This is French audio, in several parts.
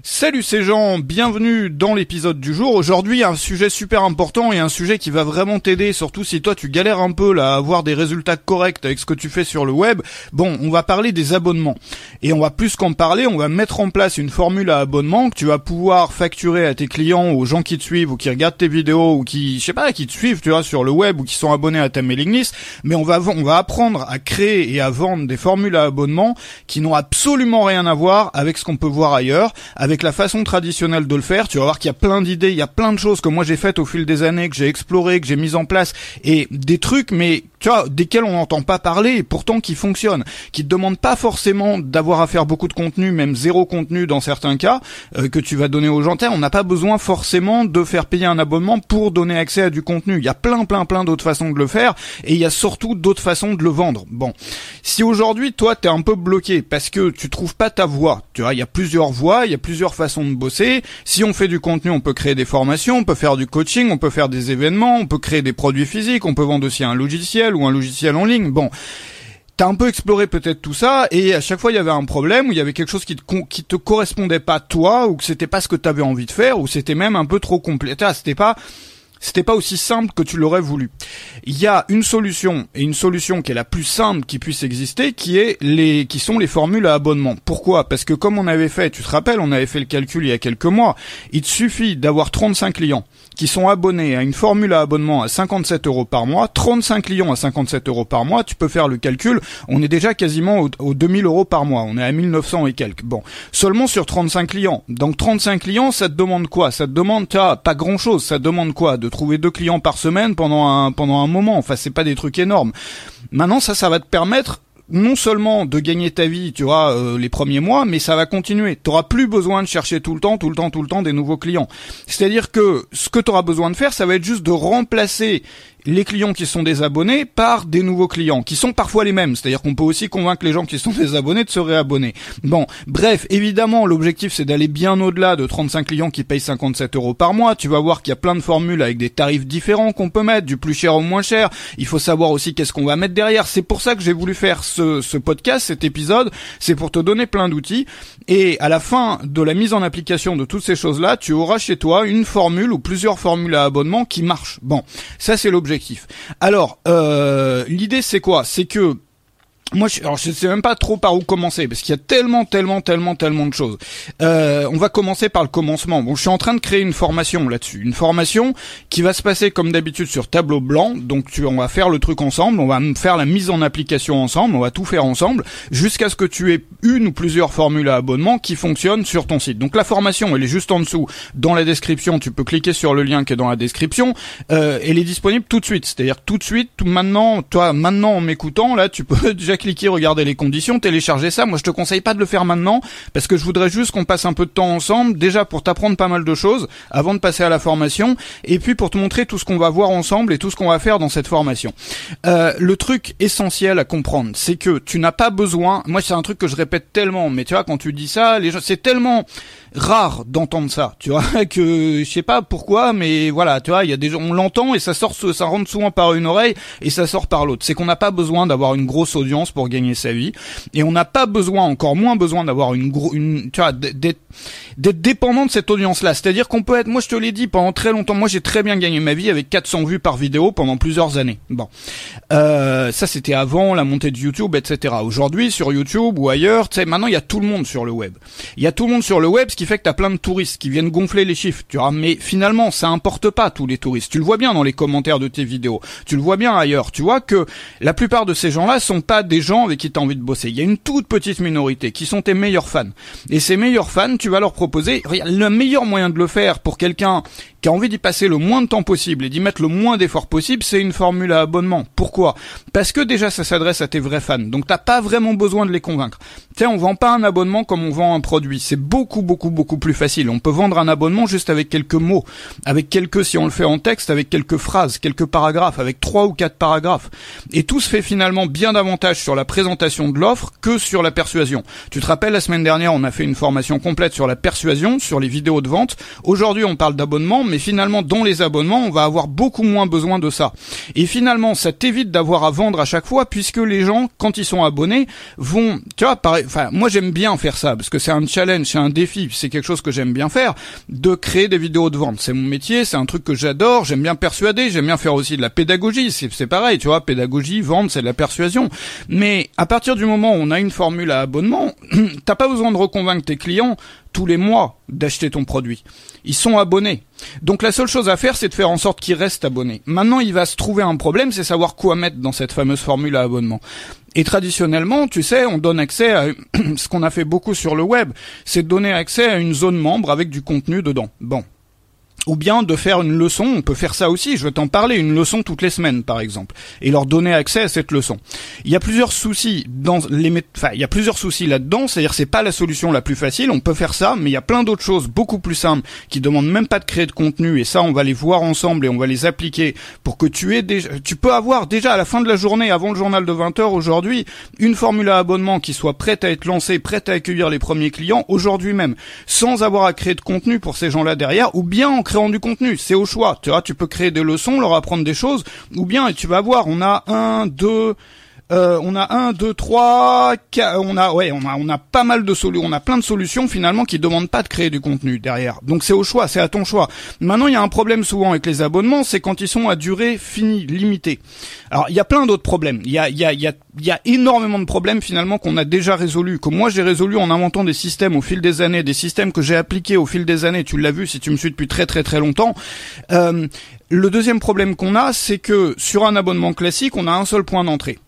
Salut ces gens, bienvenue dans l'épisode du jour. Aujourd'hui un sujet super important et un sujet qui va vraiment t'aider, surtout si toi tu galères un peu là à avoir des résultats corrects avec ce que tu fais sur le web. Bon, on va parler des abonnements. Et on va plus qu'en parler, on va mettre en place une formule à abonnement que tu vas pouvoir facturer à tes clients, aux gens qui te suivent ou qui regardent tes vidéos ou qui, je sais pas, qui te suivent, tu vois, sur le web ou qui sont abonnés à ta mailing list. Mais on va, on va apprendre à créer et à vendre des formules à abonnement qui n'ont absolument rien à voir avec ce qu'on peut voir ailleurs, avec la façon traditionnelle de le faire. Tu vas voir qu'il y a plein d'idées, il y a plein de choses que moi j'ai faites au fil des années, que j'ai exploré, que j'ai mis en place, et des trucs, mais tu vois, desquels on n'entend pas parler, et pourtant qui fonctionnent, qui te demandent pas forcément d'avoir à faire beaucoup de contenu, même zéro contenu dans certains cas, euh, que tu vas donner aux gens. On n'a pas besoin forcément de faire payer un abonnement pour donner accès à du contenu. Il y a plein, plein, plein d'autres façons de le faire, et il y a surtout d'autres façons de le vendre. Bon, si aujourd'hui toi t'es un peu bloqué parce que tu trouves pas ta voie, tu vois, il y a plusieurs voies, il y a plusieurs façon de bosser. Si on fait du contenu, on peut créer des formations, on peut faire du coaching, on peut faire des événements, on peut créer des produits physiques, on peut vendre aussi un logiciel ou un logiciel en ligne. Bon. T'as un peu exploré peut-être tout ça et à chaque fois il y avait un problème où il y avait quelque chose qui te, qui te correspondait pas toi ou que c'était pas ce que t'avais envie de faire ou c'était même un peu trop complet. C'était pas c'était pas aussi simple que tu l'aurais voulu. Il y a une solution et une solution qui est la plus simple qui puisse exister, qui est les, qui sont les formules à abonnement. Pourquoi? Parce que comme on avait fait, tu te rappelles, on avait fait le calcul il y a quelques mois, il te suffit d'avoir 35 clients qui sont abonnés à une formule à abonnement à 57 euros par mois, 35 clients à 57 euros par mois, tu peux faire le calcul, on est déjà quasiment aux, 2000 euros par mois, on est à 1900 et quelques. Bon, seulement sur 35 clients. Donc 35 clients, ça te demande quoi? Ça te demande, as pas grand chose, ça te demande quoi? De trouver deux clients par semaine pendant un, pendant un moment, enfin c'est pas des trucs énormes. Maintenant ça, ça va te permettre non seulement de gagner ta vie, tu vois, euh, les premiers mois, mais ça va continuer. Tu auras plus besoin de chercher tout le temps, tout le temps, tout le temps des nouveaux clients. C'est-à-dire que ce que tu auras besoin de faire, ça va être juste de remplacer les clients qui sont des abonnés par des nouveaux clients qui sont parfois les mêmes. C'est-à-dire qu'on peut aussi convaincre les gens qui sont des abonnés de se réabonner. Bon, bref, évidemment, l'objectif c'est d'aller bien au-delà de 35 clients qui payent 57 euros par mois. Tu vas voir qu'il y a plein de formules avec des tarifs différents qu'on peut mettre, du plus cher au moins cher. Il faut savoir aussi qu'est-ce qu'on va mettre derrière. C'est pour ça que j'ai voulu faire ce, ce podcast, cet épisode. C'est pour te donner plein d'outils. Et à la fin de la mise en application de toutes ces choses-là, tu auras chez toi une formule ou plusieurs formules à abonnement qui marchent. Bon, ça c'est l'objectif alors, euh, l'idée c'est quoi? C'est que moi, je, alors je sais même pas trop par où commencer parce qu'il y a tellement, tellement, tellement, tellement de choses. Euh, on va commencer par le commencement. Bon, je suis en train de créer une formation là-dessus, une formation qui va se passer comme d'habitude sur tableau blanc. Donc, tu, on va faire le truc ensemble, on va faire la mise en application ensemble, on va tout faire ensemble jusqu'à ce que tu aies une ou plusieurs formules à abonnement qui fonctionnent sur ton site. Donc, la formation, elle est juste en dessous dans la description. Tu peux cliquer sur le lien qui est dans la description. Euh, elle est disponible tout de suite, c'est-à-dire tout de suite, tout maintenant, toi, maintenant en m'écoutant, là, tu peux déjà cliquer, regarder les conditions, télécharger ça. Moi, je te conseille pas de le faire maintenant parce que je voudrais juste qu'on passe un peu de temps ensemble, déjà pour t'apprendre pas mal de choses avant de passer à la formation, et puis pour te montrer tout ce qu'on va voir ensemble et tout ce qu'on va faire dans cette formation. Euh, le truc essentiel à comprendre, c'est que tu n'as pas besoin. Moi, c'est un truc que je répète tellement, mais tu vois, quand tu dis ça, les gens, c'est tellement rare d'entendre ça, tu vois, que je sais pas pourquoi, mais voilà, tu vois, il y a des gens, on l'entend et ça sort, ça rentre souvent par une oreille et ça sort par l'autre. C'est qu'on n'a pas besoin d'avoir une grosse audience pour gagner sa vie et on n'a pas besoin, encore moins besoin d'avoir une gros, une, tu vois, d'être dépendant de cette audience-là. C'est-à-dire qu'on peut être, moi je te l'ai dit pendant très longtemps, moi j'ai très bien gagné ma vie avec 400 vues par vidéo pendant plusieurs années. Bon, euh, ça c'était avant la montée de YouTube, etc. Aujourd'hui sur YouTube ou ailleurs, tu sais, maintenant il y a tout le monde sur le web. Il y a tout le monde sur le web, fait que plein de touristes qui viennent gonfler les chiffres. Tu vois, mais finalement ça importe pas tous les touristes. Tu le vois bien dans les commentaires de tes vidéos. Tu le vois bien ailleurs. Tu vois que la plupart de ces gens-là sont pas des gens avec qui t'as envie de bosser. Il y a une toute petite minorité qui sont tes meilleurs fans. Et ces meilleurs fans, tu vas leur proposer le meilleur moyen de le faire pour quelqu'un qui a envie d'y passer le moins de temps possible et d'y mettre le moins d'efforts possible, c'est une formule à abonnement. Pourquoi? Parce que déjà ça s'adresse à tes vrais fans, donc t'as pas vraiment besoin de les convaincre. Tiens, on vend pas un abonnement comme on vend un produit, c'est beaucoup beaucoup beaucoup plus facile. On peut vendre un abonnement juste avec quelques mots, avec quelques, si on le fait en texte, avec quelques phrases, quelques paragraphes, avec trois ou quatre paragraphes. Et tout se fait finalement bien davantage sur la présentation de l'offre que sur la persuasion. Tu te rappelles la semaine dernière, on a fait une formation complète sur la persuasion, sur les vidéos de vente. Aujourd'hui, on parle d'abonnement mais finalement dans les abonnements, on va avoir beaucoup moins besoin de ça. Et finalement, ça t'évite d'avoir à vendre à chaque fois, puisque les gens, quand ils sont abonnés, vont, tu vois, pareil, enfin, moi j'aime bien faire ça, parce que c'est un challenge, c'est un défi, c'est quelque chose que j'aime bien faire, de créer des vidéos de vente. C'est mon métier, c'est un truc que j'adore, j'aime bien persuader, j'aime bien faire aussi de la pédagogie, c'est pareil, tu vois, pédagogie, vente, c'est de la persuasion. Mais à partir du moment où on a une formule à abonnement, t'as pas besoin de reconvaincre tes clients tous les mois d'acheter ton produit. Ils sont abonnés. Donc la seule chose à faire, c'est de faire en sorte qu'ils restent abonnés. Maintenant, il va se trouver un problème, c'est savoir quoi mettre dans cette fameuse formule à abonnement. Et traditionnellement, tu sais, on donne accès à ce qu'on a fait beaucoup sur le web, c'est donner accès à une zone membre avec du contenu dedans. Bon, ou bien de faire une leçon, on peut faire ça aussi, je vais t'en parler, une leçon toutes les semaines par exemple, et leur donner accès à cette leçon. Il y a plusieurs soucis dans les enfin, il y a plusieurs soucis là-dedans, c'est-à-dire c'est pas la solution la plus facile, on peut faire ça, mais il y a plein d'autres choses beaucoup plus simples qui demandent même pas de créer de contenu et ça on va les voir ensemble et on va les appliquer pour que tu aies déjà tu peux avoir déjà à la fin de la journée avant le journal de 20h aujourd'hui une formule à abonnement qui soit prête à être lancée, prête à accueillir les premiers clients aujourd'hui même sans avoir à créer de contenu pour ces gens-là derrière ou bien en créant du contenu. C'est au choix. Tu vois, tu peux créer des leçons, leur apprendre des choses, ou bien, et tu vas voir, on a un, deux, euh, on a un, deux, trois, quatre, on a, ouais, on a, on a pas mal de solutions, on a plein de solutions finalement qui demandent pas de créer du contenu derrière. Donc c'est au choix, c'est à ton choix. Maintenant, il y a un problème souvent avec les abonnements, c'est quand ils sont à durée finie, limitée. Alors il y a plein d'autres problèmes. Il y a, il y a, il y a, énormément de problèmes finalement qu'on a déjà résolus, que moi j'ai résolu en inventant des systèmes au fil des années, des systèmes que j'ai appliqués au fil des années. Tu l'as vu si tu me suis depuis très très très longtemps. Euh, le deuxième problème qu'on a, c'est que sur un abonnement classique, on a un seul point d'entrée.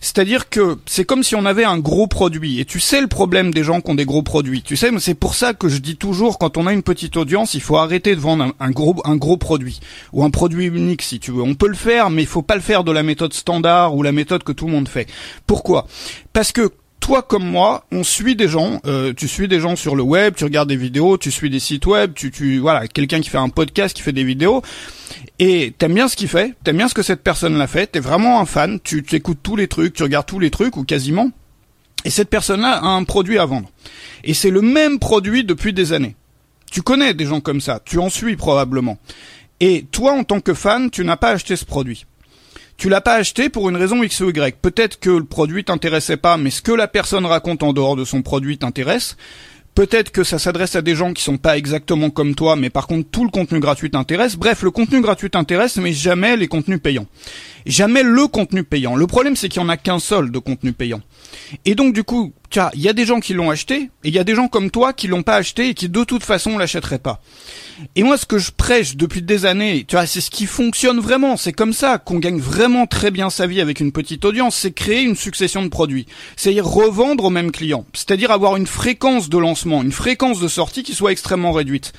C'est-à-dire que c'est comme si on avait un gros produit. Et tu sais le problème des gens qui ont des gros produits. Tu sais, c'est pour ça que je dis toujours, quand on a une petite audience, il faut arrêter de vendre un, gros, un gros produit. Ou un produit unique, si tu veux. On peut le faire, mais il faut pas le faire de la méthode standard ou la méthode que tout le monde fait. Pourquoi? Parce que toi comme moi, on suit des gens, euh, tu suis des gens sur le web, tu regardes des vidéos, tu suis des sites web, tu, tu voilà, quelqu'un qui fait un podcast, qui fait des vidéos, et t'aimes bien ce qu'il fait, t'aimes bien ce que cette personne l'a fait, t'es vraiment un fan, tu écoutes tous les trucs, tu regardes tous les trucs ou quasiment, et cette personne-là a un produit à vendre. Et c'est le même produit depuis des années. Tu connais des gens comme ça, tu en suis probablement. Et toi, en tant que fan, tu n'as pas acheté ce produit. Tu l'as pas acheté pour une raison X ou Y. Peut-être que le produit t'intéressait pas, mais ce que la personne raconte en dehors de son produit t'intéresse. Peut-être que ça s'adresse à des gens qui sont pas exactement comme toi, mais par contre tout le contenu gratuit t'intéresse. Bref, le contenu gratuit t'intéresse, mais jamais les contenus payants. Jamais le contenu payant. Le problème, c'est qu'il y en a qu'un seul de contenu payant. Et donc, du coup, il y a des gens qui l'ont acheté, et il y a des gens comme toi qui l'ont pas acheté et qui de toute façon l'achèteraient pas. Et moi, ce que je prêche depuis des années, tu vois, c'est ce qui fonctionne vraiment. C'est comme ça qu'on gagne vraiment très bien sa vie avec une petite audience. C'est créer une succession de produits. C'est-à-dire revendre aux mêmes clients. C'est-à-dire avoir une fréquence de lancement, une fréquence de sortie qui soit extrêmement réduite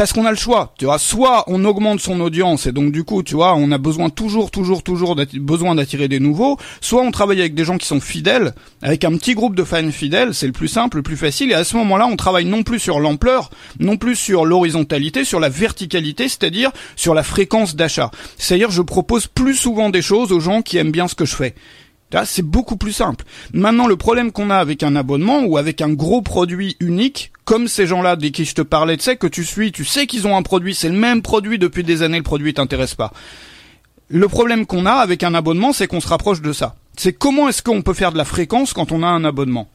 parce qu'on a le choix. Tu vois, soit on augmente son audience et donc du coup, tu vois, on a besoin toujours, toujours, toujours besoin d'attirer des nouveaux. Soit on travaille avec des gens qui sont fidèles, avec un petit groupe de fans fidèles, c'est le plus simple, le plus facile. Et à ce moment-là, on travaille non plus sur l'ampleur, non plus sur l'horizontalité, sur la verticalité, c'est-à-dire sur la fréquence d'achat. C'est-à-dire, je propose plus souvent des choses aux gens qui aiment bien ce que je fais. C'est beaucoup plus simple. Maintenant, le problème qu'on a avec un abonnement ou avec un gros produit unique, comme ces gens-là dès qui je te parlais, tu sais que tu suis, tu sais qu'ils ont un produit, c'est le même produit depuis des années, le produit t'intéresse pas. Le problème qu'on a avec un abonnement, c'est qu'on se rapproche de ça. C'est comment est-ce qu'on peut faire de la fréquence quand on a un abonnement?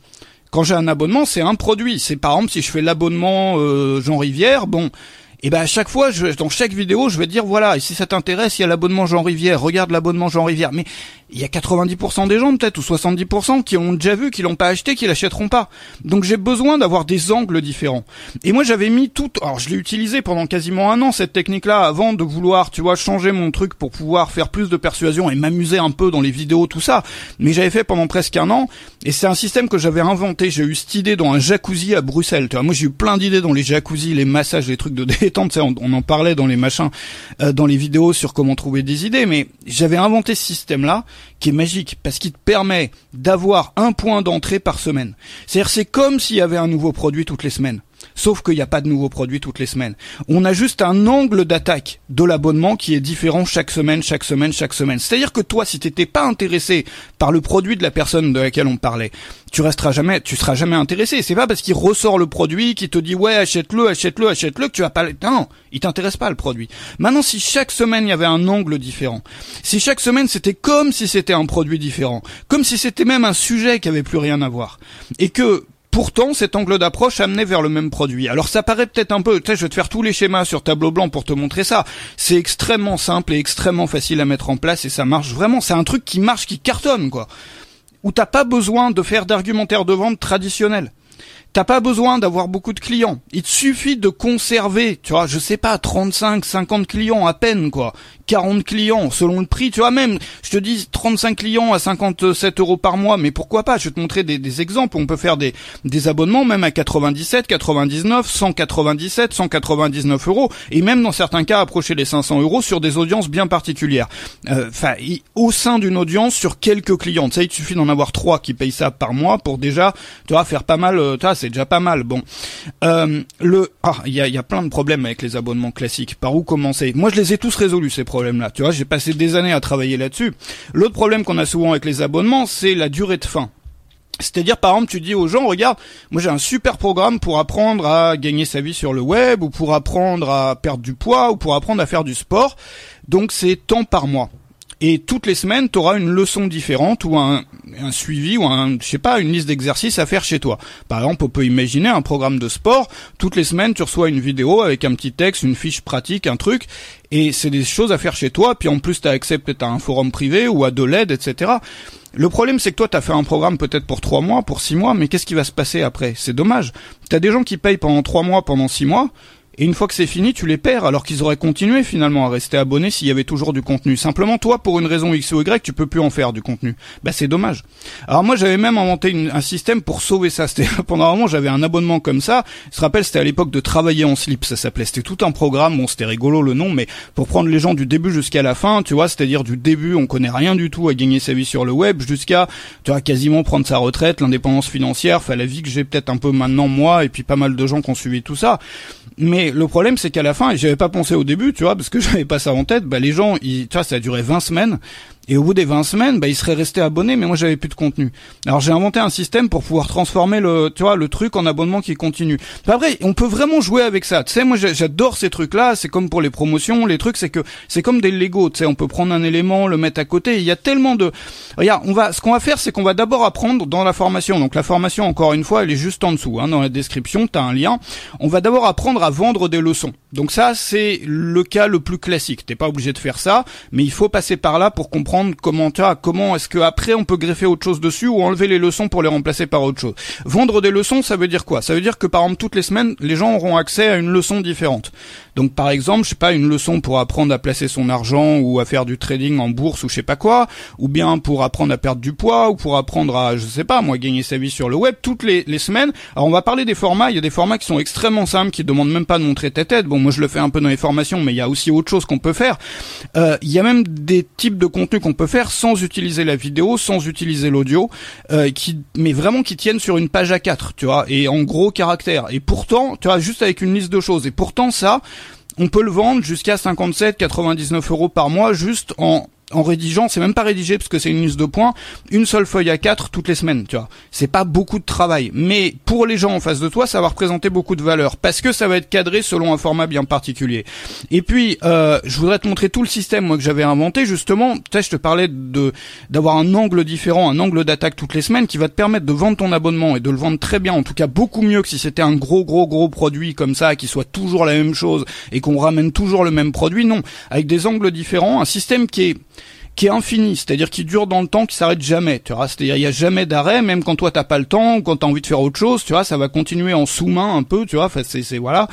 Quand j'ai un abonnement, c'est un produit. C'est par exemple si je fais l'abonnement euh, Jean Rivière, bon, et ben à chaque fois, je, dans chaque vidéo, je vais dire voilà, et si ça t'intéresse, il y a l'abonnement Jean Rivière, regarde l'abonnement Jean Rivière. Mais il y a 90% des gens peut-être ou 70% qui ont déjà vu, qui l'ont pas acheté, qui l'achèteront pas. Donc j'ai besoin d'avoir des angles différents. Et moi j'avais mis tout, alors je l'ai utilisé pendant quasiment un an cette technique-là avant de vouloir, tu vois, changer mon truc pour pouvoir faire plus de persuasion et m'amuser un peu dans les vidéos, tout ça. Mais j'avais fait pendant presque un an et c'est un système que j'avais inventé. J'ai eu cette idée dans un jacuzzi à Bruxelles. Tu vois, moi j'ai eu plein d'idées dans les jacuzzis, les massages, les trucs de détente. Sais, on, en parlait dans les machins, euh, dans les vidéos sur comment trouver des idées. Mais j'avais inventé ce système-là qui est magique parce qu'il te permet d'avoir un point d'entrée par semaine. C'est-à-dire c'est comme s'il y avait un nouveau produit toutes les semaines. Sauf qu'il n'y a pas de nouveaux produits toutes les semaines. On a juste un angle d'attaque de l'abonnement qui est différent chaque semaine, chaque semaine, chaque semaine. C'est-à-dire que toi, si t'étais pas intéressé par le produit de la personne de laquelle on parlait, tu resteras jamais, tu seras jamais intéressé. C'est pas parce qu'il ressort le produit, qu'il te dit ouais achète-le, achète-le, achète-le que tu vas pas. Non, il t'intéresse pas le produit. Maintenant, si chaque semaine il y avait un angle différent, si chaque semaine c'était comme si c'était un produit différent, comme si c'était même un sujet qui avait plus rien à voir, et que Pourtant, cet angle d'approche amenait vers le même produit. Alors ça paraît peut-être un peu, tu sais, je vais te faire tous les schémas sur tableau blanc pour te montrer ça. C'est extrêmement simple et extrêmement facile à mettre en place et ça marche vraiment. C'est un truc qui marche, qui cartonne, quoi. Où t'as pas besoin de faire d'argumentaire de vente traditionnel. T'as pas besoin d'avoir beaucoup de clients. Il te suffit de conserver, tu vois, je sais pas, 35, 50 clients à peine, quoi. 40 clients selon le prix, tu vois même, je te dis 35 clients à 57 euros par mois, mais pourquoi pas? Je vais te montrer des, exemples. On peut faire des, des abonnements même à 97, 99, 197, 199 euros, et même dans certains cas approcher les 500 euros sur des audiences bien particulières. Euh, enfin, au sein d'une audience sur quelques clients. Tu il suffit d'en avoir trois qui payent ça par mois pour déjà, tu vois, faire pas mal. Euh, tu vois, c'est déjà pas mal. Bon, euh, le, ah, il y a, y a plein de problèmes avec les abonnements classiques. Par où commencer? Moi, je les ai tous résolus ces problèmes problème-là. Tu vois, j'ai passé des années à travailler là-dessus. L'autre problème qu'on a souvent avec les abonnements, c'est la durée de fin. C'est-à-dire, par exemple, tu dis aux gens, regarde, moi j'ai un super programme pour apprendre à gagner sa vie sur le web, ou pour apprendre à perdre du poids, ou pour apprendre à faire du sport. Donc c'est temps par mois. Et toutes les semaines, tu auras une leçon différente ou un, un suivi ou un, je sais pas, une liste d'exercices à faire chez toi. Par exemple, on peut imaginer un programme de sport. Toutes les semaines, tu reçois une vidéo avec un petit texte, une fiche pratique, un truc. Et c'est des choses à faire chez toi. Puis en plus, tu accès peut-être à un forum privé ou à de l'aide, etc. Le problème, c'est que toi, tu as fait un programme peut-être pour trois mois, pour six mois, mais qu'est-ce qui va se passer après? C'est dommage. Tu as des gens qui payent pendant trois mois, pendant six mois, et une fois que c'est fini, tu les perds, alors qu'ils auraient continué finalement à rester abonnés s'il y avait toujours du contenu. Simplement, toi, pour une raison X ou Y, tu peux plus en faire du contenu. Bah c'est dommage. Alors moi, j'avais même inventé un système pour sauver ça. C'était pendant un moment, j'avais un abonnement comme ça. Je te rappelle, c'était à l'époque de travailler en slip, ça s'appelait. C'était tout un programme. Bon, c'était rigolo le nom, mais pour prendre les gens du début jusqu'à la fin, tu vois, c'est-à-dire du début, on connaît rien du tout à gagner sa vie sur le web, jusqu'à, tu vois, quasiment prendre sa retraite, l'indépendance financière, enfin la vie que j'ai peut-être un peu maintenant moi, et puis pas mal de gens qui ont suivi tout ça. Mais le problème, c'est qu'à la fin, j'avais pas pensé au début, tu vois, parce que j'avais pas ça en tête, bah les gens, tu vois, ça a duré 20 semaines. Et au bout des 20 semaines, bah, ils seraient restés abonnés, mais moi j'avais plus de contenu. Alors j'ai inventé un système pour pouvoir transformer le, tu vois, le truc en abonnement qui continue. Après, on peut vraiment jouer avec ça. Tu sais, moi j'adore ces trucs-là. C'est comme pour les promotions, les trucs, c'est que c'est comme des Lego. Tu sais, on peut prendre un élément, le mettre à côté. Il y a tellement de, regarde, on va, ce qu'on va faire, c'est qu'on va d'abord apprendre dans la formation. Donc la formation, encore une fois, elle est juste en dessous, hein, dans la description. T'as un lien. On va d'abord apprendre à vendre des leçons. Donc ça, c'est le cas le plus classique. T'es pas obligé de faire ça, mais il faut passer par là pour comprendre comment comment est-ce que après on peut greffer autre chose dessus ou enlever les leçons pour les remplacer par autre chose. Vendre des leçons, ça veut dire quoi? Ça veut dire que par exemple toutes les semaines, les gens auront accès à une leçon différente. Donc par exemple, je sais pas, une leçon pour apprendre à placer son argent ou à faire du trading en bourse ou je sais pas quoi, ou bien pour apprendre à perdre du poids ou pour apprendre à, je sais pas, moi gagner sa vie sur le web toutes les, semaines. Alors on va parler des formats, il y a des formats qui sont extrêmement simples, qui demandent même pas de montrer ta tête. Bon, moi je le fais un peu dans les formations, mais il y a aussi autre chose qu'on peut faire. Euh, il y a même des types de contenus qu'on peut faire sans utiliser la vidéo, sans utiliser l'audio, euh, qui, mais vraiment qui tiennent sur une page à 4 tu vois, et en gros caractères. Et pourtant, tu vois, juste avec une liste de choses. Et pourtant, ça, on peut le vendre jusqu'à 57, 99 euros par mois juste en en rédigeant, c'est même pas rédigé parce que c'est une liste de points, une seule feuille à quatre toutes les semaines, tu vois. C'est pas beaucoup de travail, mais pour les gens en face de toi, ça va représenter beaucoup de valeur parce que ça va être cadré selon un format bien particulier. Et puis, euh, je voudrais te montrer tout le système moi que j'avais inventé justement. Tu sais, je te parlais de d'avoir un angle différent, un angle d'attaque toutes les semaines qui va te permettre de vendre ton abonnement et de le vendre très bien, en tout cas beaucoup mieux que si c'était un gros gros gros produit comme ça qui soit toujours la même chose et qu'on ramène toujours le même produit. Non, avec des angles différents, un système qui est qui est infini, c'est-à-dire qui dure dans le temps, qui s'arrête jamais. Tu vois, c'est-à-dire il y a jamais d'arrêt, même quand toi t'as pas le temps, ou quand t'as envie de faire autre chose, tu vois, ça va continuer en sous-main un peu, tu vois. Enfin, c'est, voilà.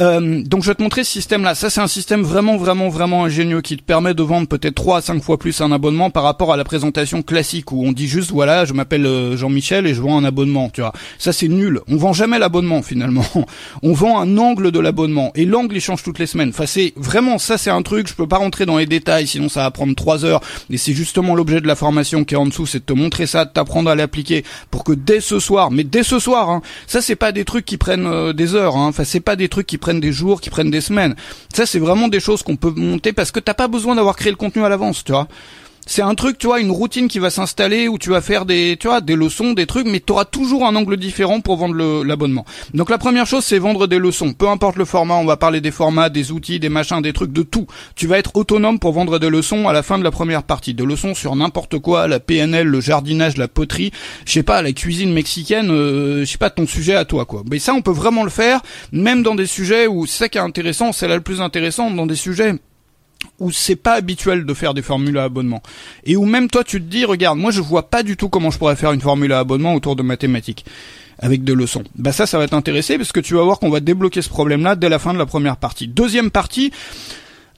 Euh, donc je vais te montrer ce système-là. Ça, c'est un système vraiment, vraiment, vraiment ingénieux qui te permet de vendre peut-être 3 à 5 fois plus un abonnement par rapport à la présentation classique où on dit juste voilà, je m'appelle euh, Jean-Michel et je vends un abonnement, tu vois. Ça c'est nul. On vend jamais l'abonnement finalement. On vend un angle de l'abonnement et l'angle il change toutes les semaines. Enfin, c'est vraiment ça, c'est un truc. Je peux pas rentrer dans les détails, sinon ça va prendre 3 heures Et c'est justement l'objet de la formation qui est en dessous, c'est de te montrer ça, de t'apprendre à l'appliquer pour que dès ce soir, mais dès ce soir, hein, ça c'est pas des trucs qui prennent euh, des heures, hein, enfin c'est pas des trucs qui prennent des jours, qui prennent des semaines. Ça c'est vraiment des choses qu'on peut monter parce que t'as pas besoin d'avoir créé le contenu à l'avance, tu vois c'est un truc, tu vois, une routine qui va s'installer où tu vas faire des, tu vois, des leçons, des trucs, mais tu auras toujours un angle différent pour vendre l'abonnement. Donc la première chose, c'est vendre des leçons. Peu importe le format, on va parler des formats, des outils, des machins, des trucs, de tout. Tu vas être autonome pour vendre des leçons à la fin de la première partie. Des leçons sur n'importe quoi, la PNL, le jardinage, la poterie, je sais pas, la cuisine mexicaine, euh, je sais pas, ton sujet à toi, quoi. Mais ça, on peut vraiment le faire, même dans des sujets où c'est ça qui est intéressant, c'est là le plus intéressant, dans des sujets où c'est pas habituel de faire des formules à abonnement et où même toi tu te dis regarde moi je vois pas du tout comment je pourrais faire une formule à abonnement autour de mathématiques avec des leçons. Bah ça ça va t'intéresser parce que tu vas voir qu'on va débloquer ce problème là dès la fin de la première partie. Deuxième partie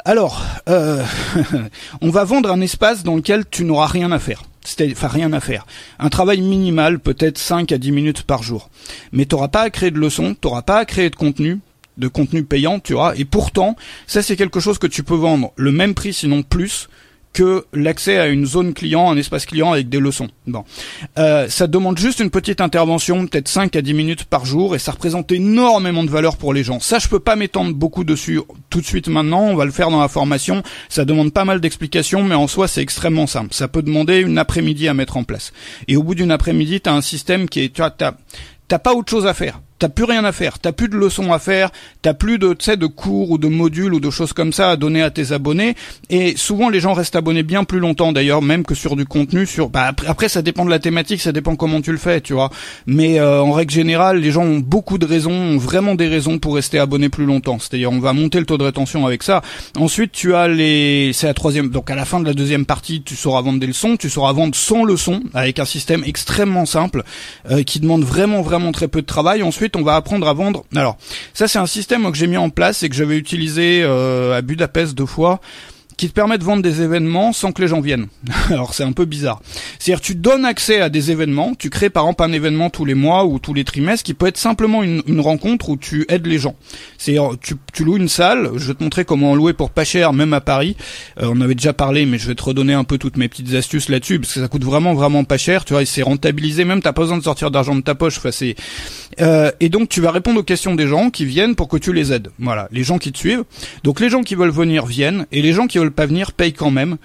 alors, euh, on va vendre un espace dans lequel tu n'auras rien à faire. Enfin, rien à faire. Un travail minimal, peut-être 5 à 10 minutes par jour. Mais tu n'auras pas à créer de leçons, tu n'auras pas à créer de contenu, de contenu payant, tu vois. Et pourtant, ça c'est quelque chose que tu peux vendre le même prix, sinon plus, que l'accès à une zone client, un espace client avec des leçons. Bon, euh, ça demande juste une petite intervention, peut-être 5 à 10 minutes par jour, et ça représente énormément de valeur pour les gens. Ça, je peux pas m'étendre beaucoup dessus tout de suite maintenant. On va le faire dans la formation. Ça demande pas mal d'explications, mais en soi, c'est extrêmement simple. Ça peut demander une après-midi à mettre en place. Et au bout d'une après-midi, t'as un système qui est, tu vois, t'as pas autre chose à faire t'as plus rien à faire, t'as plus de leçons à faire, t'as plus de, de cours ou de modules ou de choses comme ça à donner à tes abonnés. Et souvent les gens restent abonnés bien plus longtemps d'ailleurs, même que sur du contenu. Sur, bah, après, ça dépend de la thématique, ça dépend comment tu le fais, tu vois. Mais euh, en règle générale, les gens ont beaucoup de raisons, ont vraiment des raisons pour rester abonnés plus longtemps. C'est-à-dire, on va monter le taux de rétention avec ça. Ensuite, tu as les, c'est la troisième. Donc à la fin de la deuxième partie, tu sauras vendre des leçons, tu sauras vendre sans leçons avec un système extrêmement simple euh, qui demande vraiment vraiment très peu de travail. Ensuite, on va apprendre à vendre. Alors, ça c'est un système que j'ai mis en place et que j'avais utilisé euh, à Budapest deux fois qui te permet de vendre des événements sans que les gens viennent. Alors c'est un peu bizarre. C'est-à-dire tu donnes accès à des événements, tu crées par exemple un événement tous les mois ou tous les trimestres qui peut être simplement une, rencontre où tu aides les gens. C'est tu, tu loues une salle, je vais te montrer comment en louer pour pas cher même à Paris. Euh, on avait déjà parlé mais je vais te redonner un peu toutes mes petites astuces là-dessus parce que ça coûte vraiment vraiment pas cher, tu vois, c'est rentabilisé même t'as pas besoin de sortir d'argent de ta poche, enfin c'est euh, et donc tu vas répondre aux questions des gens qui viennent pour que tu les aides. Voilà, les gens qui te suivent. Donc les gens qui veulent venir viennent et les gens qui veulent pas venir payent quand même.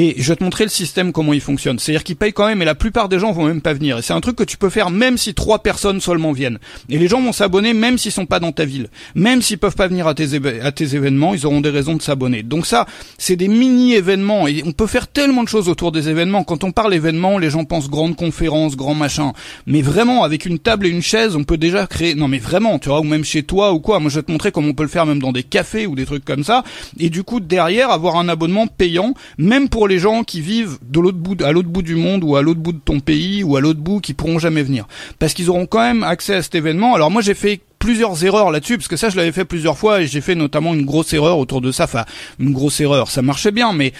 Et je vais te montrer le système, comment il fonctionne. C'est-à-dire qu'ils payent quand même, et la plupart des gens vont même pas venir. Et c'est un truc que tu peux faire même si trois personnes seulement viennent. Et les gens vont s'abonner même s'ils sont pas dans ta ville. Même s'ils peuvent pas venir à tes, événements, ils auront des raisons de s'abonner. Donc ça, c'est des mini-événements. Et on peut faire tellement de choses autour des événements. Quand on parle événements, les gens pensent grande conférence, grand machin. Mais vraiment, avec une table et une chaise, on peut déjà créer... Non mais vraiment, tu vois, ou même chez toi ou quoi. Moi, je vais te montrer comment on peut le faire même dans des cafés ou des trucs comme ça. Et du coup, derrière, avoir un abonnement payant, même pour les gens qui vivent de l'autre bout, à l'autre bout du monde ou à l'autre bout de ton pays ou à l'autre bout qui pourront jamais venir. Parce qu'ils auront quand même accès à cet événement. Alors moi j'ai fait plusieurs erreurs là-dessus parce que ça je l'avais fait plusieurs fois et j'ai fait notamment une grosse erreur autour de ça. Enfin, une grosse erreur, ça marchait bien, mais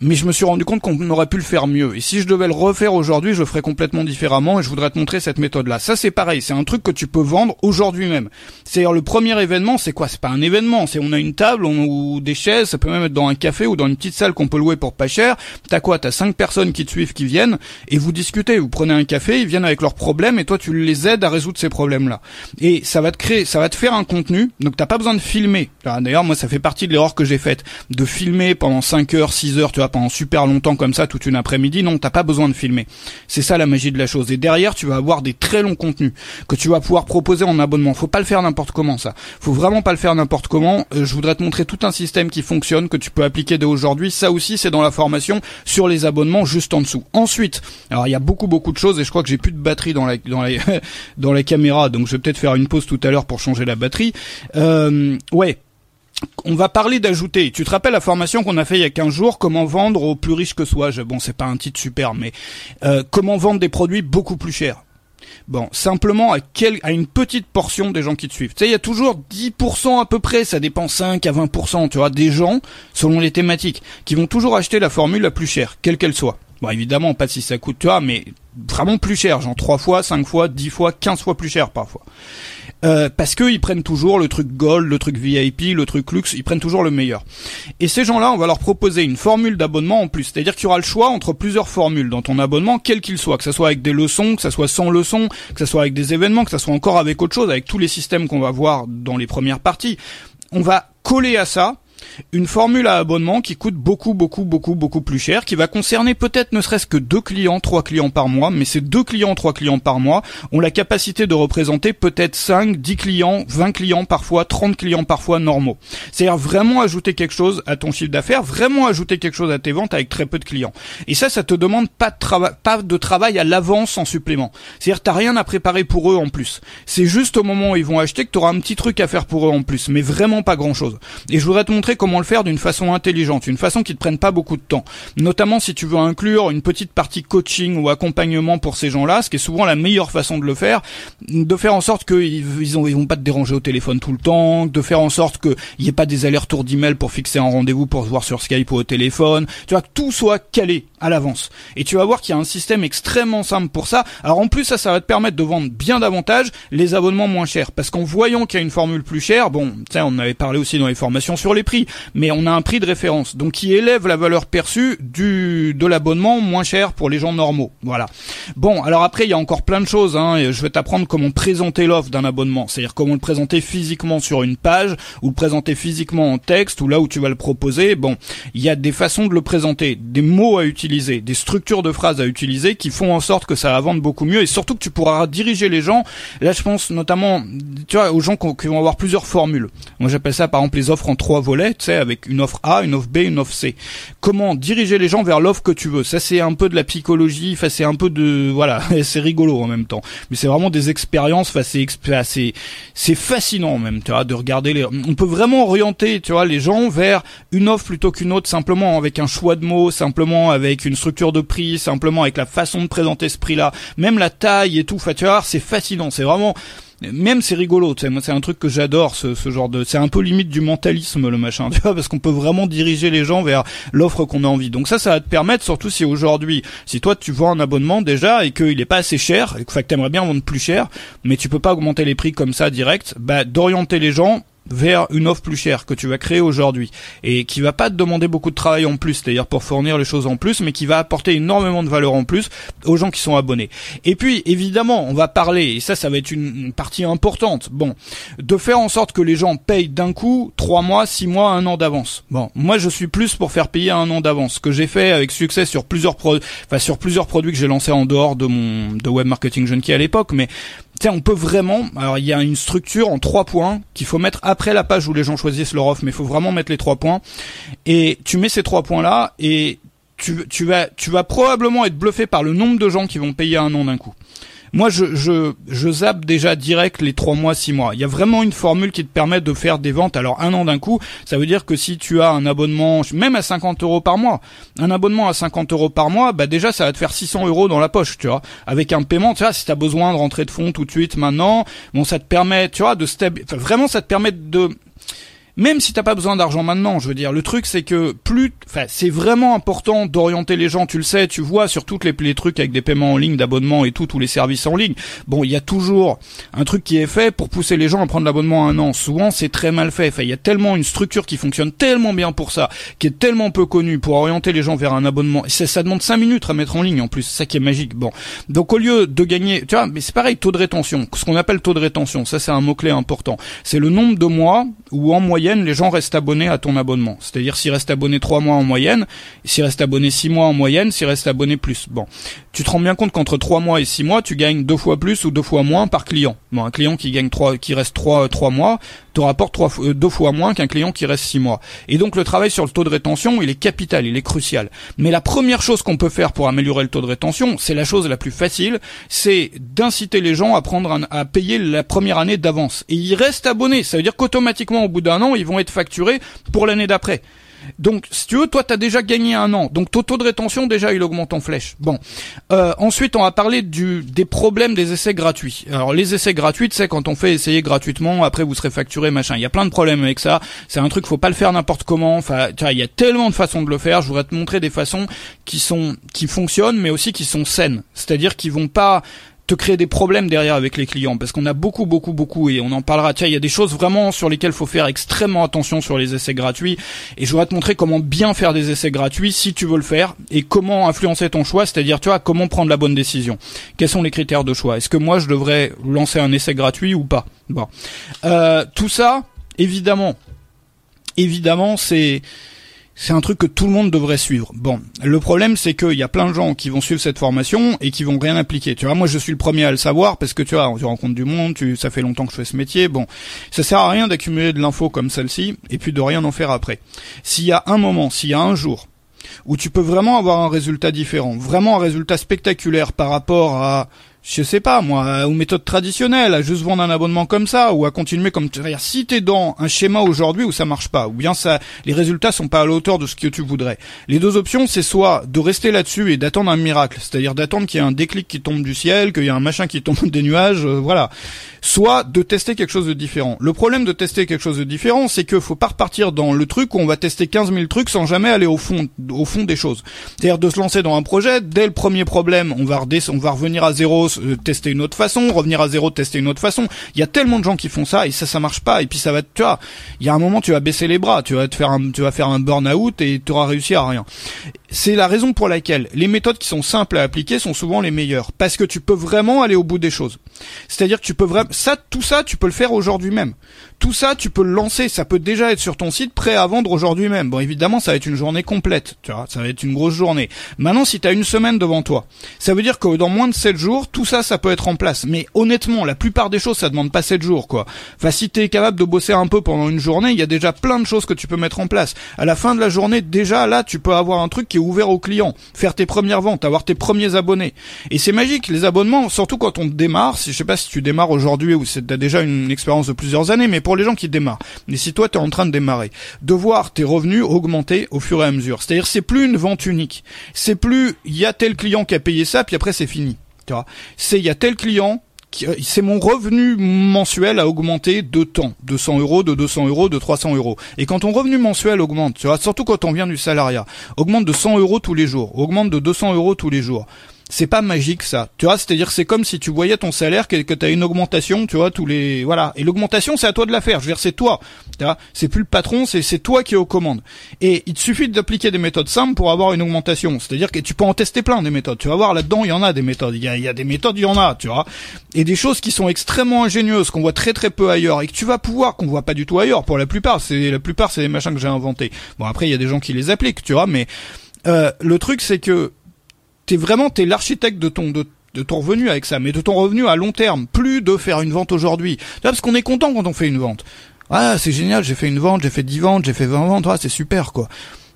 mais je me suis rendu compte qu'on aurait pu le faire mieux. Et si je devais le refaire aujourd'hui, je ferais complètement différemment et je voudrais te montrer cette méthode-là. Ça, c'est pareil. C'est un truc que tu peux vendre aujourd'hui même. C'est-à-dire, le premier événement, c'est quoi? C'est pas un événement. C'est, on a une table ou des chaises. Ça peut même être dans un café ou dans une petite salle qu'on peut louer pour pas cher. T'as quoi? T'as cinq personnes qui te suivent, qui viennent et vous discutez. Vous prenez un café, ils viennent avec leurs problèmes et toi, tu les aides à résoudre ces problèmes-là. Et ça va te créer, ça va te faire un contenu. Donc, t'as pas besoin de filmer. D'ailleurs, moi, ça fait partie de l'erreur que j'ai faite. De filmer pendant 5 heures, 6 heures, tu vois, pendant super longtemps comme ça, toute une après-midi. Non, t'as pas besoin de filmer. C'est ça la magie de la chose. Et derrière, tu vas avoir des très longs contenus que tu vas pouvoir proposer en abonnement. Faut pas le faire n'importe comment, ça. Faut vraiment pas le faire n'importe comment. Euh, je voudrais te montrer tout un système qui fonctionne, que tu peux appliquer dès aujourd'hui. Ça aussi, c'est dans la formation sur les abonnements juste en dessous. Ensuite, alors il y a beaucoup beaucoup de choses et je crois que j'ai plus de batterie dans la dans la dans la caméra, donc je vais peut-être faire une pause tout à l'heure pour changer la batterie. Euh, ouais, on va parler d'ajouter. Tu te rappelles la formation qu'on a fait il y a 15 jours, comment vendre aux plus riches que soi. Bon, c'est pas un titre super, mais euh, comment vendre des produits beaucoup plus chers. Bon, simplement à, quel, à une petite portion des gens qui te suivent. Tu sais, il y a toujours 10% à peu près, ça dépend 5 à 20%, tu vois, des gens, selon les thématiques, qui vont toujours acheter la formule la plus chère, quelle qu'elle soit. Bon, évidemment, pas si ça coûte, tu vois, mais vraiment plus cher, genre trois fois, cinq fois, dix fois, quinze fois plus cher parfois. Euh, parce qu'ils prennent toujours le truc gold, le truc VIP, le truc luxe, ils prennent toujours le meilleur. Et ces gens-là, on va leur proposer une formule d'abonnement en plus, c'est-à-dire qu'il y aura le choix entre plusieurs formules dans ton abonnement, quel qu'il soit, que ce soit avec des leçons, que ce soit sans leçons, que ce soit avec des événements, que ce soit encore avec autre chose, avec tous les systèmes qu'on va voir dans les premières parties. On va coller à ça une formule à abonnement qui coûte beaucoup, beaucoup, beaucoup, beaucoup plus cher, qui va concerner peut-être ne serait-ce que deux clients, trois clients par mois, mais ces deux clients, trois clients par mois ont la capacité de représenter peut-être 5, 10 clients, 20 clients parfois, 30 clients parfois normaux. C'est-à-dire vraiment ajouter quelque chose à ton chiffre d'affaires, vraiment ajouter quelque chose à tes ventes avec très peu de clients. Et ça, ça te demande pas de travail, pas de travail à l'avance en supplément. C'est-à-dire t'as rien à préparer pour eux en plus. C'est juste au moment où ils vont acheter que tu auras un petit truc à faire pour eux en plus, mais vraiment pas grand-chose. Et je voudrais te montrer comment le faire d'une façon intelligente, une façon qui te prenne pas beaucoup de temps. Notamment si tu veux inclure une petite partie coaching ou accompagnement pour ces gens-là, ce qui est souvent la meilleure façon de le faire, de faire en sorte qu'ils ils, ils vont pas te déranger au téléphone tout le temps, de faire en sorte qu'il n'y ait pas des allers-retours d'email pour fixer un rendez-vous pour se voir sur Skype ou au téléphone. Tu vois que tout soit calé à l'avance. Et tu vas voir qu'il y a un système extrêmement simple pour ça. Alors en plus ça, ça va te permettre de vendre bien davantage les abonnements moins chers, parce qu'en voyant qu'il y a une formule plus chère, bon, tu on avait parlé aussi dans les formations sur les prix, mais on a un prix de référence, donc qui élève la valeur perçue du de l'abonnement moins cher pour les gens normaux. Voilà. Bon, alors après il y a encore plein de choses. Hein, je vais t'apprendre comment présenter l'offre d'un abonnement, c'est-à-dire comment le présenter physiquement sur une page, ou le présenter physiquement en texte, ou là où tu vas le proposer. Bon, il y a des façons de le présenter, des mots à utiliser, des structures de phrases à utiliser qui font en sorte que ça va vendre beaucoup mieux, et surtout que tu pourras diriger les gens. Là, je pense notamment, tu vois, aux gens qui vont avoir plusieurs formules. Moi, j'appelle ça par exemple les offres en trois volets, tu sais, avec une offre A, une offre B, une offre C. Comment diriger les gens vers l'offre que tu veux? Ça c'est un peu de la psychologie, enfin c'est un peu de voilà, c'est rigolo en même temps. Mais c'est vraiment des expériences, enfin c'est c'est c'est fascinant même, tu vois, de regarder les on peut vraiment orienter, tu vois, les gens vers une offre plutôt qu'une autre simplement avec un choix de mots, simplement avec une structure de prix, simplement avec la façon de présenter ce prix-là, même la taille et tout, tu c'est fascinant, c'est vraiment même c'est rigolo, tu sais, moi c'est un truc que j'adore, ce, ce genre de, c'est un peu limite du mentalisme le machin, tu vois, parce qu'on peut vraiment diriger les gens vers l'offre qu'on a envie. Donc ça, ça va te permettre, surtout si aujourd'hui, si toi tu vends un abonnement déjà et qu'il est pas assez cher, et que, que t'aimerais bien vendre plus cher, mais tu peux pas augmenter les prix comme ça direct, bah d'orienter les gens vers une offre plus chère que tu vas créer aujourd'hui et qui va pas te demander beaucoup de travail en plus, c'est-à-dire pour fournir les choses en plus, mais qui va apporter énormément de valeur en plus aux gens qui sont abonnés. Et puis évidemment, on va parler et ça, ça va être une, partie importante. Bon, de faire en sorte que les gens payent d'un coup trois mois, six mois, un an d'avance. Bon, moi je suis plus pour faire payer un an d'avance, ce que j'ai fait avec succès sur plusieurs pro enfin sur plusieurs produits que j'ai lancés en dehors de mon de web marketing junkie à l'époque, mais on peut vraiment. Alors, il y a une structure en trois points qu'il faut mettre après la page où les gens choisissent leur offre, mais il faut vraiment mettre les trois points. Et tu mets ces trois points-là et tu, tu vas, tu vas probablement être bluffé par le nombre de gens qui vont payer un an d'un coup. Moi, je, je, zappe déjà direct les trois mois, six mois. Il y a vraiment une formule qui te permet de faire des ventes. Alors, un an d'un coup, ça veut dire que si tu as un abonnement, même à 50 euros par mois, un abonnement à 50 euros par mois, bah déjà, ça va te faire 600 euros dans la poche, tu vois. Avec un paiement, tu vois, si tu as besoin de rentrer de fonds tout de suite maintenant, bon, ça te permet, tu vois, de stabiliser. vraiment, ça te permet de même si t'as pas besoin d'argent maintenant, je veux dire, le truc c'est que plus, enfin, c'est vraiment important d'orienter les gens. Tu le sais, tu vois sur toutes les, trucs avec des paiements en ligne, d'abonnement et tout, tous les services en ligne. Bon, il y a toujours un truc qui est fait pour pousser les gens à prendre l'abonnement un an. Souvent, c'est très mal fait. Enfin, il y a tellement une structure qui fonctionne tellement bien pour ça, qui est tellement peu connue pour orienter les gens vers un abonnement. Ça, ça demande cinq minutes à mettre en ligne en plus. C'est ça qui est magique. Bon, donc au lieu de gagner, tu vois, mais c'est pareil, taux de rétention. Ce qu'on appelle taux de rétention, ça c'est un mot clé important. C'est le nombre de mois où en moyenne les gens restent abonnés à ton abonnement. C'est-à-dire s'ils restent abonnés trois mois en moyenne, s'ils restent abonnés six mois en moyenne, s'ils restent abonnés plus. Bon, tu te rends bien compte qu'entre trois mois et six mois, tu gagnes deux fois plus ou deux fois moins par client. Bon, un client qui gagne trois, qui reste trois, trois mois, te rapporte euh, deux fois moins qu'un client qui reste six mois. Et donc le travail sur le taux de rétention, il est capital, il est crucial. Mais la première chose qu'on peut faire pour améliorer le taux de rétention, c'est la chose la plus facile, c'est d'inciter les gens à prendre à payer la première année d'avance. Et ils restent abonnés. Ça veut dire qu'automatiquement au bout d'un an, ils vont être facturés pour l'année d'après. Donc, si tu veux, toi, t'as déjà gagné un an. Donc, ton taux de rétention, déjà, il augmente en flèche. Bon. Euh, ensuite, on va parler du, des problèmes des essais gratuits. Alors, les essais gratuits, c'est quand on fait essayer gratuitement, après vous serez facturé, machin. Il y a plein de problèmes avec ça. C'est un truc, faut pas le faire n'importe comment. Enfin, il y a tellement de façons de le faire. Je voudrais te montrer des façons qui sont, qui fonctionnent, mais aussi qui sont saines. C'est-à-dire qui vont pas te créer des problèmes derrière avec les clients parce qu'on a beaucoup beaucoup beaucoup et on en parlera. Tiens il y a des choses vraiment sur lesquelles faut faire extrêmement attention sur les essais gratuits et je voudrais te montrer comment bien faire des essais gratuits si tu veux le faire et comment influencer ton choix c'est-à-dire tu vois comment prendre la bonne décision. Quels sont les critères de choix? Est-ce que moi je devrais lancer un essai gratuit ou pas? Bon. Euh, tout ça évidemment évidemment c'est c'est un truc que tout le monde devrait suivre. Bon, le problème c'est qu'il y a plein de gens qui vont suivre cette formation et qui vont rien appliquer. Tu vois, moi je suis le premier à le savoir parce que tu vois, tu rencontres du monde, tu, ça fait longtemps que je fais ce métier. Bon, ça sert à rien d'accumuler de l'info comme celle-ci et puis de rien en faire après. S'il y a un moment, s'il y a un jour où tu peux vraiment avoir un résultat différent, vraiment un résultat spectaculaire par rapport à je sais pas moi, aux méthodes traditionnelles, à juste vendre un abonnement comme ça, ou à continuer comme si t'es dans un schéma aujourd'hui où ça marche pas, ou bien ça, les résultats sont pas à la hauteur de ce que tu voudrais. Les deux options, c'est soit de rester là-dessus et d'attendre un miracle, c'est-à-dire d'attendre qu'il y ait un déclic qui tombe du ciel, qu'il y ait un machin qui tombe des nuages, euh, voilà. Soit de tester quelque chose de différent. Le problème de tester quelque chose de différent, c'est que faut pas repartir dans le truc où on va tester 15 000 trucs sans jamais aller au fond, au fond des choses. C'est-à-dire de se lancer dans un projet, dès le premier problème, on va, on va revenir à zéro, euh, tester une autre façon, revenir à zéro, tester une autre façon. Il y a tellement de gens qui font ça et ça, ça marche pas. Et puis ça va, tu vois, il y a un moment tu vas baisser les bras, tu vas te faire un, tu vas faire un burn-out et tu auras réussi à rien. C'est la raison pour laquelle les méthodes qui sont simples à appliquer sont souvent les meilleures parce que tu peux vraiment aller au bout des choses. C'est-à-dire que tu peux vraiment ça tout ça tu peux le faire aujourd'hui même. Tout ça tu peux le lancer, ça peut déjà être sur ton site prêt à vendre aujourd'hui même. Bon évidemment, ça va être une journée complète, tu vois, ça va être une grosse journée. Maintenant si tu as une semaine devant toi, ça veut dire que dans moins de 7 jours, tout ça ça peut être en place. Mais honnêtement, la plupart des choses ça demande pas 7 jours quoi. Enfin si tu es capable de bosser un peu pendant une journée, il y a déjà plein de choses que tu peux mettre en place. À la fin de la journée, déjà là, tu peux avoir un truc qui est ouvert aux clients, faire tes premières ventes, avoir tes premiers abonnés. Et c'est magique, les abonnements, surtout quand on démarre, je sais pas si tu démarres aujourd'hui ou si tu as déjà une expérience de plusieurs années, mais pour les gens qui démarrent, et si toi tu es en train de démarrer, de voir tes revenus augmenter au fur et à mesure. C'est-à-dire c'est plus une vente unique. C'est plus il y a tel client qui a payé ça, puis après c'est fini. C'est il y a tel client c'est mon revenu mensuel a augmenté de temps, de 100 euros, de 200 euros, de 300 euros. Et quand ton revenu mensuel augmente, surtout quand on vient du salariat, augmente de 100 euros tous les jours, augmente de 200 euros tous les jours c'est pas magique ça. Tu vois, c'est-à-dire c'est comme si tu voyais ton salaire que, que tu as une augmentation, tu vois, tous les voilà. Et l'augmentation, c'est à toi de la faire. Je veux dire, c'est toi. Tu vois, c'est plus le patron, c'est c'est toi qui es aux commandes. Et il te suffit d'appliquer des méthodes simples pour avoir une augmentation. C'est-à-dire que tu peux en tester plein des méthodes. Tu vas voir là-dedans, il y en a des méthodes. Il y a, y a des méthodes, il y en a, tu vois. Et des choses qui sont extrêmement ingénieuses qu'on voit très très peu ailleurs et que tu vas pouvoir qu'on voit pas du tout ailleurs. Pour la plupart, c'est la plupart c'est des machins que j'ai inventés. Bon après, il y a des gens qui les appliquent, tu vois, mais euh, le truc c'est que t'es vraiment t'es l'architecte de ton de, ton revenu avec ça, mais de ton revenu à long terme, plus de faire une vente aujourd'hui. Parce qu'on est content quand on fait une vente. Ah, c'est génial, j'ai fait une vente, j'ai fait 10 ventes, j'ai fait 20 ventes, ah, c'est super quoi.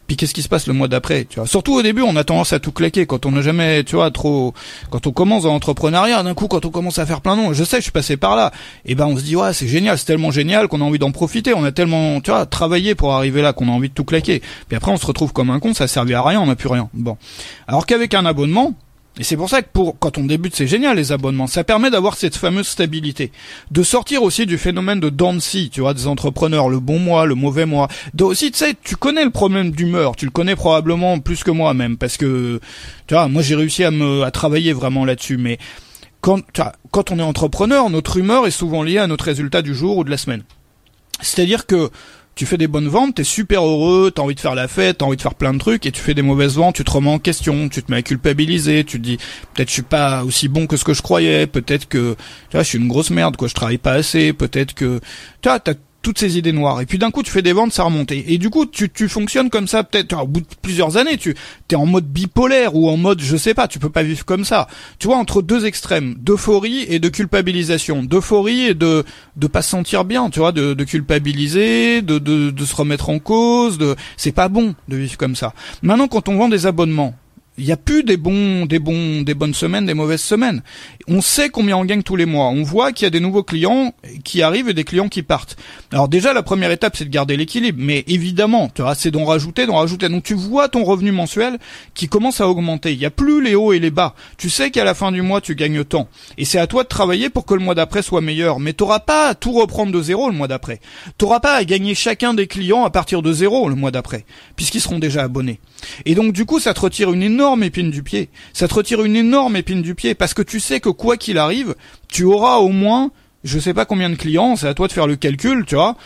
Puis qu'est-ce qui se passe le mois d'après, tu vois? Surtout au début, on a tendance à tout claquer quand on n'a jamais, tu vois, trop. Quand on commence dans l'entrepreneuriat, d'un coup, quand on commence à faire plein de noms, je sais, je suis passé par là. Et ben, on se dit ouais, c'est génial, c'est tellement génial qu'on a envie d'en profiter. On a tellement, tu vois, travaillé pour arriver là qu'on a envie de tout claquer. Puis après, on se retrouve comme un con, ça servait à rien, on n'a plus rien. Bon, alors qu'avec un abonnement, et c'est pour ça que pour quand on débute, c'est génial les abonnements. Ça permet d'avoir cette fameuse stabilité, de sortir aussi du phénomène de Dancy, tu vois, des entrepreneurs, le bon mois, le mauvais mois. De aussi, tu sais, tu connais le problème d'humeur, tu le connais probablement plus que moi même, parce que tu vois, moi j'ai réussi à me à travailler vraiment là-dessus, mais quand quand on est entrepreneur, notre humeur est souvent liée à notre résultat du jour ou de la semaine. C'est-à-dire que tu fais des bonnes ventes, t'es super heureux, t'as envie de faire la fête, t'as envie de faire plein de trucs, et tu fais des mauvaises ventes, tu te remets en question, tu te mets à culpabiliser, tu te dis peut-être je suis pas aussi bon que ce que je croyais, peut-être que tu je suis une grosse merde quoi, je travaille pas assez, peut-être que tu t'as toutes ces idées noires. Et puis d'un coup, tu fais des ventes, ça remonte. Et, du coup, tu, tu fonctionnes comme ça, peut-être au bout de plusieurs années, tu es en mode bipolaire ou en mode, je sais pas, tu peux pas vivre comme ça. Tu vois, entre deux extrêmes, d'euphorie et de culpabilisation. D'euphorie et de de pas se sentir bien, tu vois, de, de culpabiliser, de, de, de se remettre en cause. De, c'est pas bon de vivre comme ça. Maintenant, quand on vend des abonnements, il y a plus des bons, des bons, des bonnes semaines, des mauvaises semaines. On sait combien on gagne tous les mois. On voit qu'il y a des nouveaux clients qui arrivent et des clients qui partent. Alors déjà, la première étape, c'est de garder l'équilibre. Mais évidemment, tu vois, c'est d'en rajouter, d'en rajouter. Donc tu vois ton revenu mensuel qui commence à augmenter. Il y a plus les hauts et les bas. Tu sais qu'à la fin du mois, tu gagnes tant. Et c'est à toi de travailler pour que le mois d'après soit meilleur. Mais t'auras pas à tout reprendre de zéro le mois d'après. T'auras pas à gagner chacun des clients à partir de zéro le mois d'après, puisqu'ils seront déjà abonnés. Et donc du coup, ça te retire une énorme épine du pied. Ça te retire une énorme épine du pied parce que tu sais que quoi qu'il arrive, tu auras au moins, je sais pas combien de clients, c'est à toi de faire le calcul, tu vois,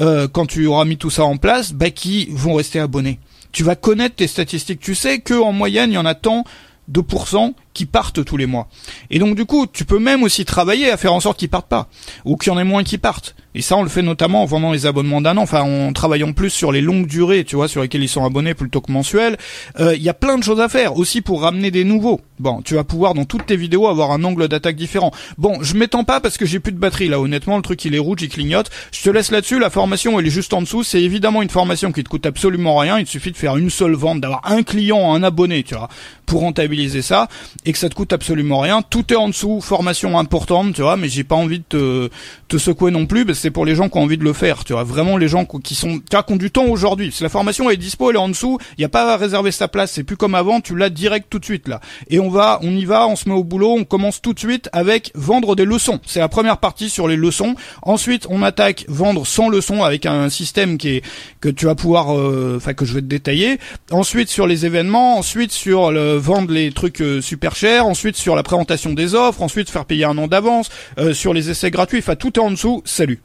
euh, quand tu auras mis tout ça en place, bah qui vont rester abonnés. Tu vas connaître tes statistiques. Tu sais que en moyenne, il y en a tant de pourcents qui partent tous les mois. Et donc du coup, tu peux même aussi travailler à faire en sorte qu'ils partent pas, ou qu'il y en ait moins qui partent. Et ça, on le fait notamment en vendant les abonnements d'un an, enfin en travaillant plus sur les longues durées, tu vois, sur lesquelles ils sont abonnés plutôt que mensuels. Euh, Il y a plein de choses à faire, aussi pour ramener des nouveaux. Bon, tu vas pouvoir dans toutes tes vidéos avoir un angle d'attaque différent. Bon, je m'étends pas parce que j'ai plus de batterie là, honnêtement, le truc il est rouge, il clignote. Je te laisse là-dessus, la formation elle est juste en dessous. C'est évidemment une formation qui te coûte absolument rien, il te suffit de faire une seule vente, d'avoir un client, un abonné, tu vois, pour rentabiliser ça, et que ça te coûte absolument rien. Tout est en dessous, formation importante, tu vois, mais j'ai pas envie de te, te secouer non plus, parce c'est pour les gens qui ont envie de le faire, tu vois, vraiment les gens qui sont, tu vois, qui ont du temps aujourd'hui. Si la formation est dispo, elle est en dessous, il y a pas à réserver sa place, c'est plus comme avant, tu l'as direct tout de suite là. Et on va, on y va, on se met au boulot, on commence tout de suite avec vendre des leçons. C'est la première partie sur les leçons. Ensuite, on attaque vendre sans leçons avec un système qui est que tu vas pouvoir, euh, enfin que je vais te détailler. Ensuite sur les événements, ensuite sur le vendre les trucs euh, super ensuite sur la présentation des offres, ensuite faire payer un an d'avance, euh, sur les essais gratuits. Enfin tout est en dessous. Salut.